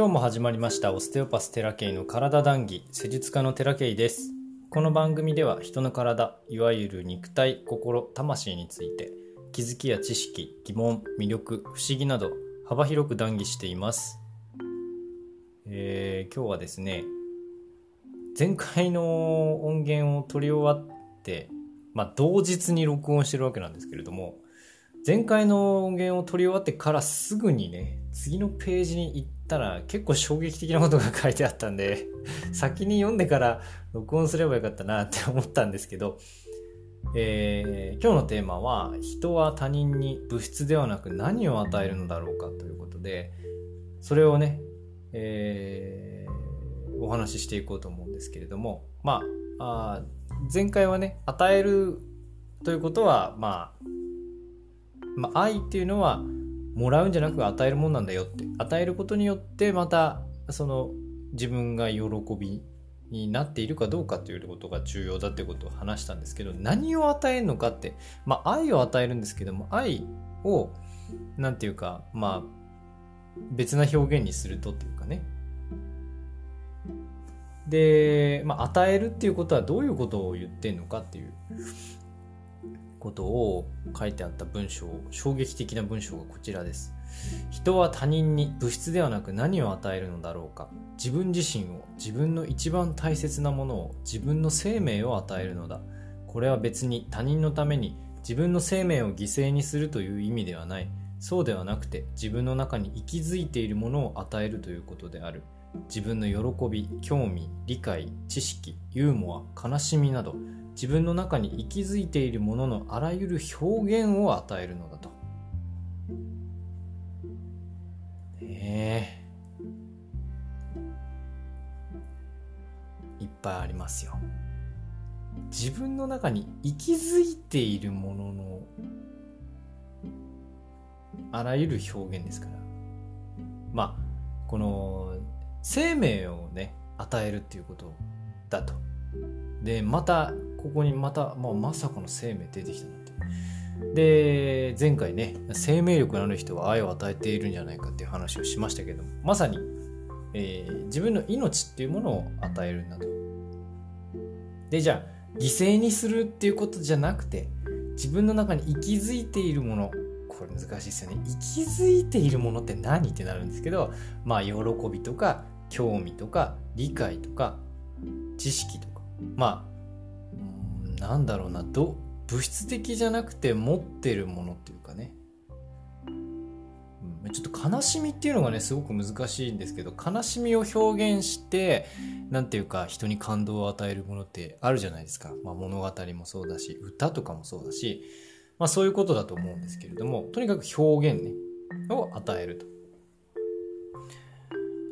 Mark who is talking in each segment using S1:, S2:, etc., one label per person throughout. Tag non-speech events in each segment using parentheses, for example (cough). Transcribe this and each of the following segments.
S1: 今日も始まりましたオステオパステラケイの体談義施術家のテラケイです。この番組では人の体いわゆる肉体心魂について気づきや知識疑問魅力不思議など幅広く談義しています、えー今日はですね前回の音源を取り終わって、まあ、同日に録音してるわけなんですけれども前回の音源を取り終わってからすぐにね次のページに行ったら結構衝撃的なことが書いてあったんで (laughs) 先に読んでから録音すればよかったなって思ったんですけど、えー今日のテーマは人は他人に物質ではなく何を与えるのだろうかということでそれをね、えーお話ししていこうと思うんですけれどもまあ前回はね与えるということはまあまあ、愛っていうのはもらうんじゃなく与えるもんなんだよって。与えることによってまたその自分が喜びになっているかどうかということが重要だってことを話したんですけど何を与えるのかってまあ愛を与えるんですけども愛をなんていうかまあ別な表現にするとっていうかね。で、まあ、与えるっていうことはどういうことを言ってんのかっていう。ことを書いてあった文章衝撃的な文章がこちらです。人は他人に物質ではなく何を与えるのだろうか。自分自身を自分の一番大切なものを自分の生命を与えるのだ。これは別に他人のために自分の生命を犠牲にするという意味ではない。そうではなくて自分の中に息づいているものを与えるということである。自分の喜び興味理解知識ユーモア悲しみなど自分の中に息づいているもののあらゆる表現を与えるのだと。ねえ。いっぱいありますよ。自分の中に息づいているもののあらゆる表現ですから。まあ、この生命をね、与えるっていうことだと。でまたここにまた、まあ、まさかの生命出てきたなってで前回ね生命力のある人は愛を与えているんじゃないかっていう話をしましたけどもまさに、えー自分の命っていうものを与えるんだと。でじゃあ犠牲にするっていうことじゃなくて自分の中に息づいているものこれ難しいですよね。息づいているものって何ってなるんですけどまあ喜びとか興味とか理解とか知識とか。まあなんだろうなど物質的じゃなくて持ってるものっていうかね。うんちょっと悲しみっていうのがねすごく難しいんですけど悲しみを表現してなんていうか人に感動を与えるものってあるじゃないですか、まあ、物語もそうだし歌とかもそうだし、まあ、そういうことだと思うんですけれどもとにかく表現ねを与えると。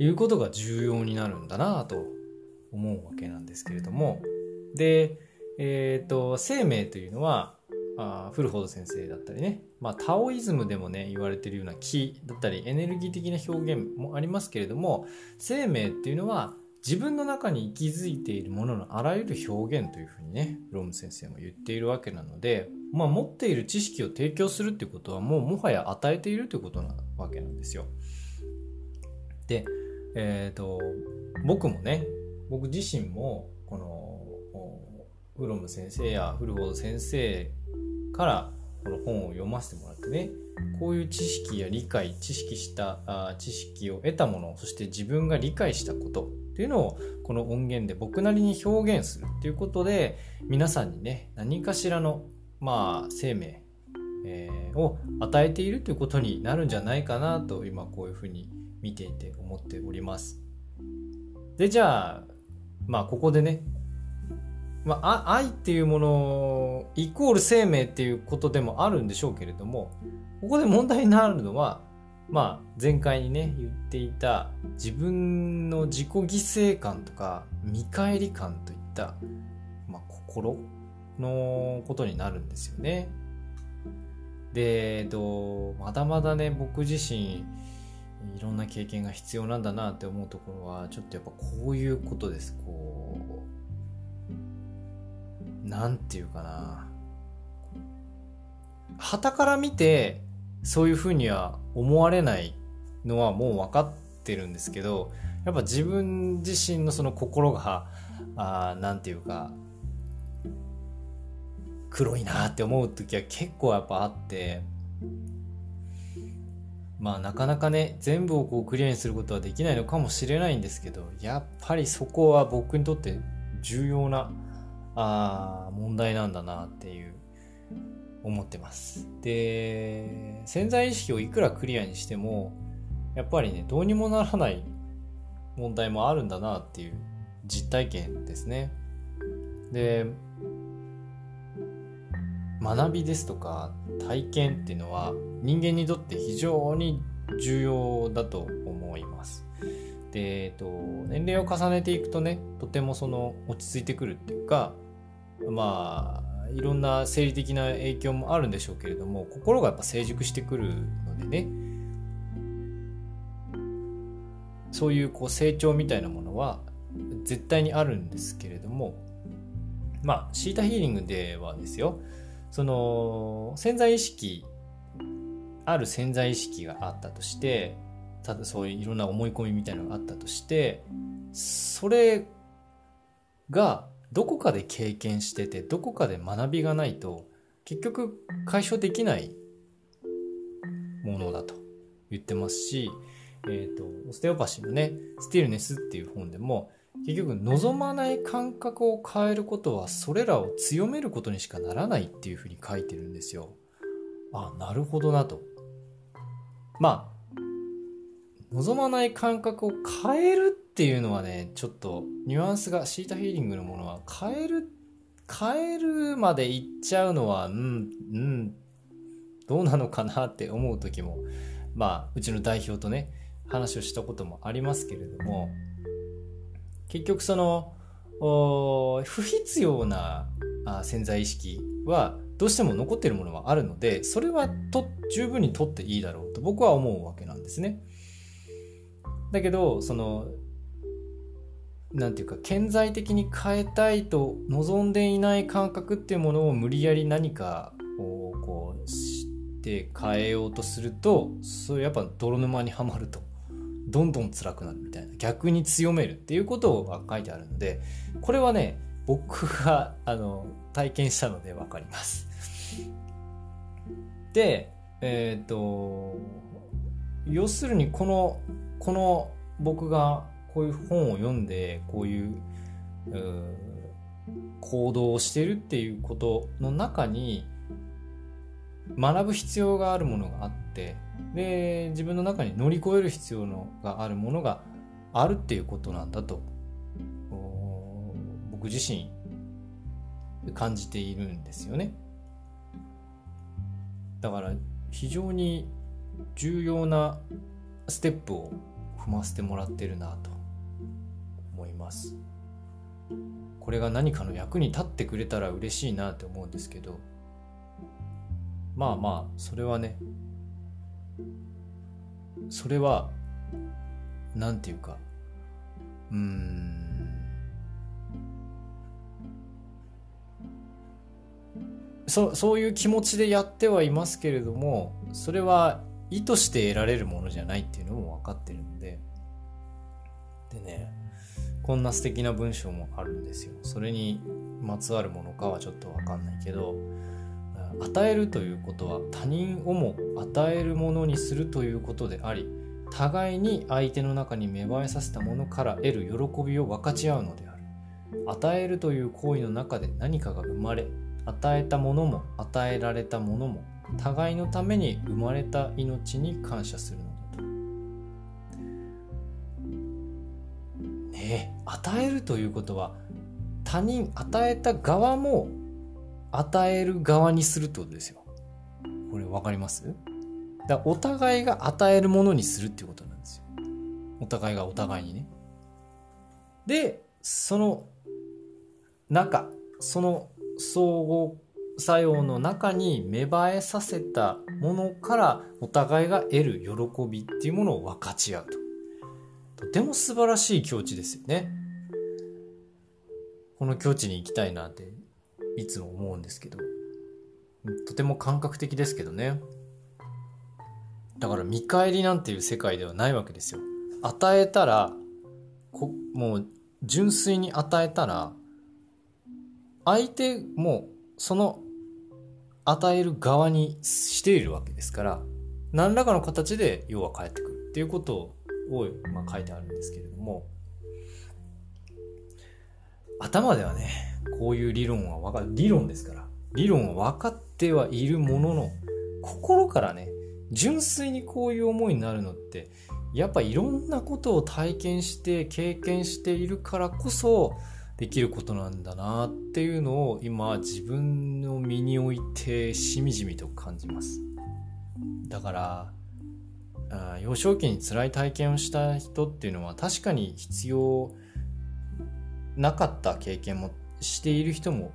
S1: いうことが重要になるんだなと思うわけなんですけれども。で、えー、と生命というのはあフルフォード先生だったりね、まあ、タオイズムでもね言われてるような気だったりエネルギー的な表現もありますけれども生命っていうのは自分の中に息づいているもののあらゆる表現というふうにねロム先生も言っているわけなので、まあ、持っている知識を提供するっていうことはもうもはや与えているということなわけなんですよ。で、えっ、と僕もね僕自身もこのフロム先生やフルフォード先生からこの本を読ませてもらってねこういう知識や理解知識したあ知識を得たものそして自分が理解したことっていうのをこの音源で僕なりに表現するっていうことで皆さんにね何かしらのまあ生命、えーを与えているということになるんじゃないかなと今こういうふうに見ていて思っております。でじゃあまあここでねまあ、愛っていうものイコール生命っていうことでもあるんでしょうけれどもここで問題になるのは、まあ、前回にね言っていた自分の自己犠牲感とか見返り感といった、まあ、心のことになるんですよね。で、えっと、まだまだね僕自身いろんな経験が必要なんだなって思うところはちょっとやっぱこういうことですこうなんていうかな。旗から見てそういうふうには思われないのはもう分かってるんですけどやっぱ自分自身のその心があなんていうか黒いなって思う時は結構やっぱあってまあなかなかね全部をこうクリアにすることはできないのかもしれないんですけどやっぱりそこは僕にとって重要なあ問題なんだなっていう思ってますで潜在意識をいくらクリアにしてもやっぱりねどうにもならない問題もあるんだなっていう実体験ですねで学びですとか体験っていうのは人間にとって非常に重要だと思います。で、えっと、年齢を重ねていくとねとてもその落ち着いてくるっていうかまあいろんな生理的な影響もあるんでしょうけれども心がやっぱ成熟してくるのでね。そういうこう成長みたいなものは絶対にあるんですけれどもまあシータヒーリングではですよその潜在意識ある潜在意識があったとしてただそういういろんな思い込みみたいなのがあったとしてそれがどこかで経験しててどこかで学びがないと結局解消できないものだと言ってますし、えーと、オステオパシーのね「スティルネス」っていう本でも結局望まない感覚を変えることはそれらを強めることにしかならないっていうふうに書いてるんですよ。あなるほどなと。まあ望まない感覚を変えるっていうのはねちょっとニュアンスがシータヒーリングのものは変える変えるまでいっちゃうのはうんうんどうなのかなって思う時もまあうちの代表とね話をしたこともありますけれども結局その不必要な潜在意識はどうしても残っているものはあるのでそれはと十分に取っていいだろうと僕は思うわけなんですね。だけどそのなんていうか顕在的に変えたいと望んでいない感覚っていうものを無理やり何かをこうして変えようとするとそれやっぱ泥沼にはまるとどんどん辛くなるみたいな逆に強めるっていうことが書いてあるのでこれはね僕があの体験したので分かります。でえっ、ー、と要するにこのこの僕がこういう本を読んでこういう行動をしてるっていうことの中に学ぶ必要があるものがあってで自分の中に乗り越える必要のがあるものがあるっていうことなんだと僕自身感じているんですよね。だから非常に重要なステップを踏ませてもらってるなと思います。これが何かの役に立ってくれたら嬉しいなって思うんですけどまあまあそれはねそれは何て言うかうんそそういう気持ちでやってはいますけれどもそれは意図して得られるものじゃないっていうのも分かってるので。でねこんな素敵な文章もあるんですよ。それにまつわるものかはちょっと分かんないけど与えるということは他人をも与えるものにするということであり互いに相手の中に芽生えさせたものから得る喜びを分かち合うのである。与えるという行為の中で何かが生まれ与えたものも与えられたものも互いのために生まれた命に感謝するのだと。ねえ与えるということは他人与えた側も与える側にするってことですよ。これ分かります？だお互いが与えるものにするっていうことなんですよ。お互いがお互いにね。で、その中、その相互作用の中に芽生えさせたものからお互いが得る喜びっていうものを分かち合うと。とても素晴らしい境地ですよね。この境地に行きたいなっていつも思うんですけど。とても感覚的ですけどね。だから見返りなんていう世界ではないわけですよ。与えたらこもう純粋に与えたら相手もその与える側にしているわけですから何らかの形で要は返ってくるっていうことを、まあ、書いてあるんですけれども頭ではねこういう理論は分かる理論ですから理論は分かってはいるものの心からね純粋にこういう思いになるのってやっぱいろんなことを体験して経験しているからこそできることなんだなっていうのを今自分の身においてしみじみと感じます。だから幼少期に辛い体験をした人っていうのは確かに必要なかった経験もしている人も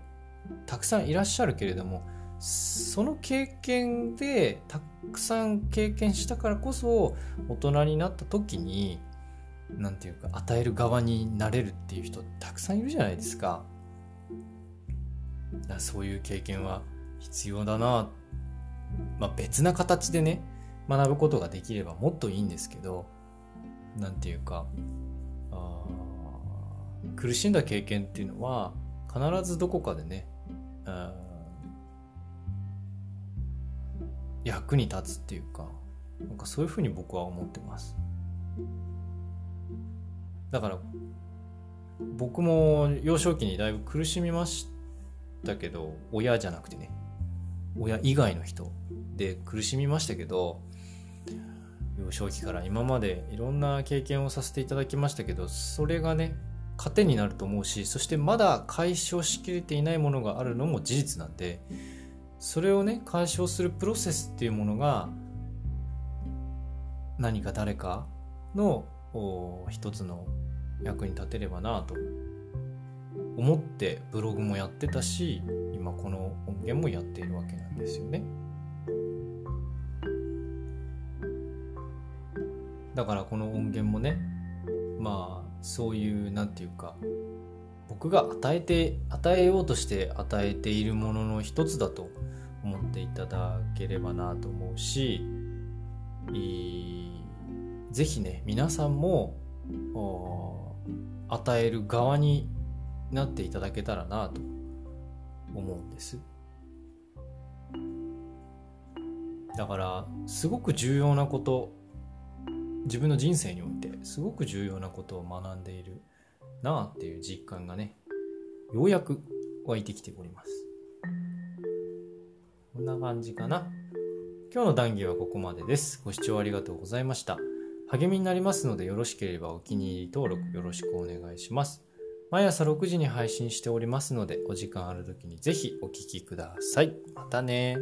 S1: たくさんいらっしゃるけれどもその経験でたくさん経験したからこそ大人になった時に何て言うか与える側になれるっていう人たくさんいるじゃないですか。だそういう経験は必要だな、まあ、別な形でね学ぶことができればもっといいんですけど何て言うかあ苦しんだ経験っていうのは必ずどこかでね役に立つっていうかなんかそういうふうに僕は思ってますだから僕も幼少期にだいぶ苦しみましたけど親じゃなくてね。親以外の人で苦しみましたけど幼少期から今までいろんな経験をさせていただきましたけどそれがね糧になると思うしそしてまだ解消しきれていないものがあるのも事実なんでそれをね解消するプロセスっていうものが何か誰かの一つの役に立てればなと思ってブログもやってたし今この音源もやっているわけなんですよね。だからこの音源もねまあそういう何て言うか僕が与えて与えようとして与えているものの一つだと思っていただければなと思うしぜひね皆さんも与える側になっていただけたらなと思うんです。だからすごく重要なこと自分の人生においてすごく重要なことを学んでいるなあっていう実感がねようやく湧いてきております。こんな感じかな。今日の談義はここまでです。ご視聴ありがとうございました。励みになりますのでよろしければお気に入り登録よろしくお願いします。毎朝6時に配信しておりますのでお時間ある時にぜひお聴きください。またね。